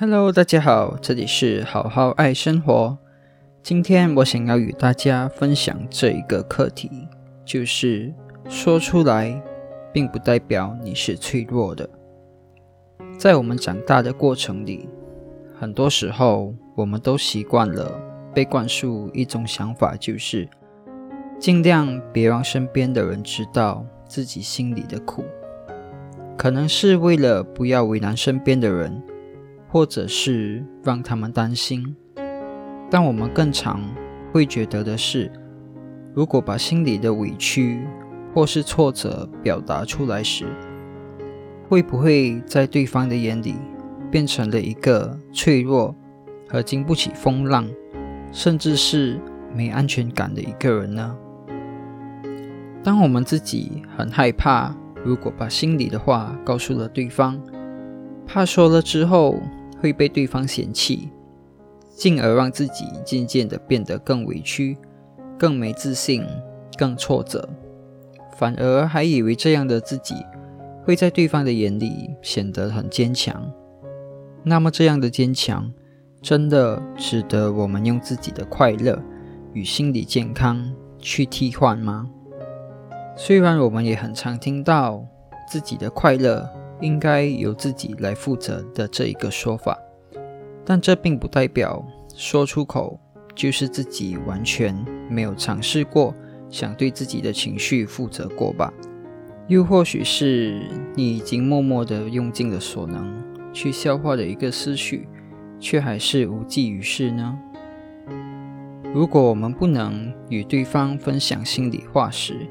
Hello，大家好，这里是好好爱生活。今天我想要与大家分享这一个课题，就是说出来，并不代表你是脆弱的。在我们长大的过程里，很多时候我们都习惯了被灌输一种想法，就是尽量别让身边的人知道自己心里的苦，可能是为了不要为难身边的人。或者是让他们担心，但我们更常会觉得的是，如果把心里的委屈或是挫折表达出来时，会不会在对方的眼里变成了一个脆弱和经不起风浪，甚至是没安全感的一个人呢？当我们自己很害怕，如果把心里的话告诉了对方，怕说了之后。会被对方嫌弃，进而让自己渐渐的变得更委屈、更没自信、更挫折，反而还以为这样的自己会在对方的眼里显得很坚强。那么，这样的坚强真的值得我们用自己的快乐与心理健康去替换吗？虽然我们也很常听到自己的快乐。应该由自己来负责的这一个说法，但这并不代表说出口就是自己完全没有尝试过想对自己的情绪负责过吧？又或许是你已经默默的用尽了所能去消化的一个思绪，却还是无济于事呢？如果我们不能与对方分享心里话时，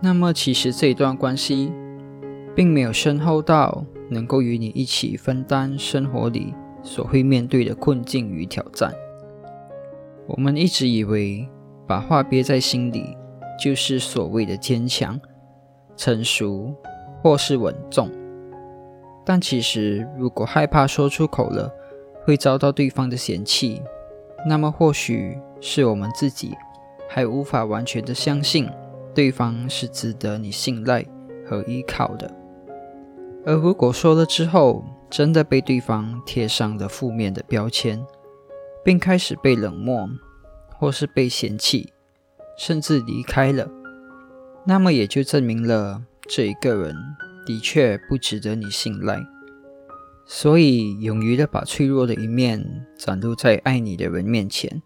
那么其实这一段关系。并没有深厚到能够与你一起分担生活里所会面对的困境与挑战。我们一直以为把话憋在心里就是所谓的坚强、成熟或是稳重，但其实如果害怕说出口了会遭到对方的嫌弃，那么或许是我们自己还无法完全的相信对方是值得你信赖和依靠的。而如果说了之后，真的被对方贴上了负面的标签，并开始被冷漠，或是被嫌弃，甚至离开了，那么也就证明了这一个人的确不值得你信赖。所以，勇于的把脆弱的一面展露在爱你的人面前，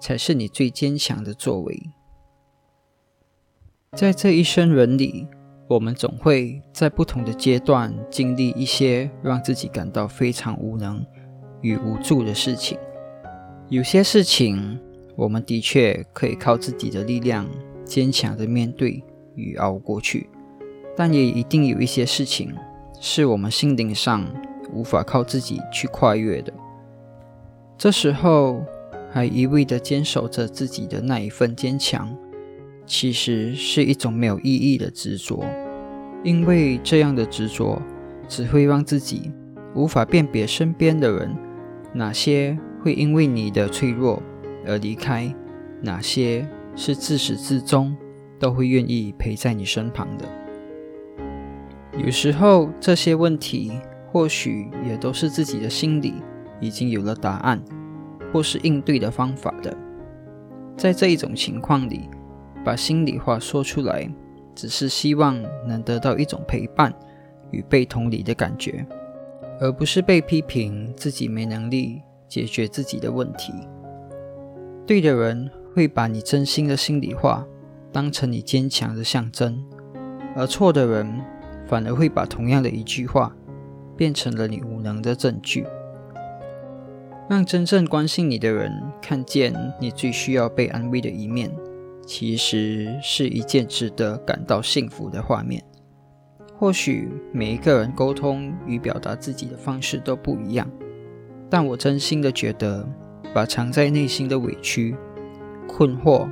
才是你最坚强的作为。在这一生人里。我们总会在不同的阶段经历一些让自己感到非常无能与无助的事情。有些事情，我们的确可以靠自己的力量坚强的面对与熬过去，但也一定有一些事情是我们心灵上无法靠自己去跨越的。这时候，还一味的坚守着自己的那一份坚强。其实是一种没有意义的执着，因为这样的执着只会让自己无法辨别身边的人，哪些会因为你的脆弱而离开，哪些是自始至终都会愿意陪在你身旁的。有时候这些问题或许也都是自己的心里已经有了答案，或是应对的方法的。在这一种情况里。把心里话说出来，只是希望能得到一种陪伴与被同理的感觉，而不是被批评自己没能力解决自己的问题。对的人会把你真心的心里话当成你坚强的象征，而错的人反而会把同样的一句话变成了你无能的证据。让真正关心你的人看见你最需要被安慰的一面。其实是一件值得感到幸福的画面。或许每一个人沟通与表达自己的方式都不一样，但我真心的觉得，把藏在内心的委屈、困惑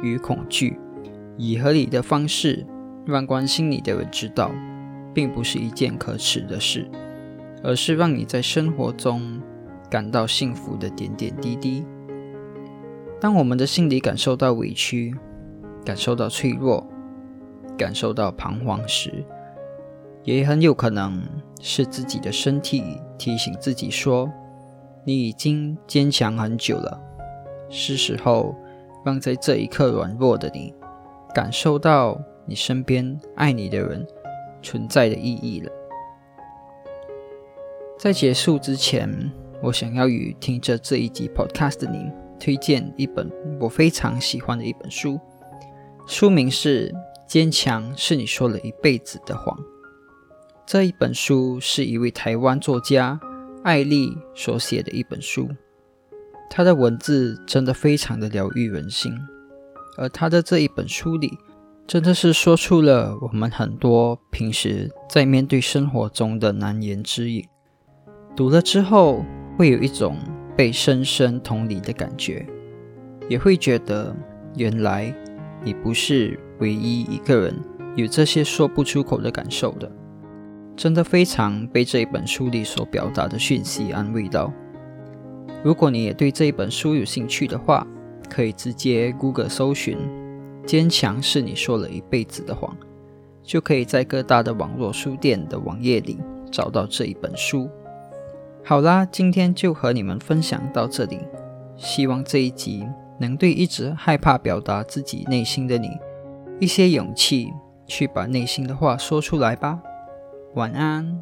与恐惧，以合理的方式让关心你的人知道，并不是一件可耻的事，而是让你在生活中感到幸福的点点滴滴。当我们的心里感受到委屈、感受到脆弱、感受到彷徨时，也很有可能是自己的身体提醒自己说：“你已经坚强很久了，是时候让在这一刻软弱的你感受到你身边爱你的人存在的意义了。”在结束之前，我想要与听着这一集 Podcast 的你推荐一本我非常喜欢的一本书，书名是《坚强是你说了一辈子的谎》。这一本书是一位台湾作家艾丽所写的一本书，她的文字真的非常的疗愈人心，而她的这一本书里，真的是说出了我们很多平时在面对生活中的难言之隐。读了之后，会有一种被深深同理的感觉，也会觉得原来你不是唯一一个人有这些说不出口的感受的。真的非常被这一本书里所表达的讯息安慰到。如果你也对这一本书有兴趣的话，可以直接 Google 搜寻“坚强是你说了一辈子的谎”，就可以在各大的网络书店的网页里找到这一本书。好啦，今天就和你们分享到这里。希望这一集能对一直害怕表达自己内心的你一些勇气，去把内心的话说出来吧。晚安。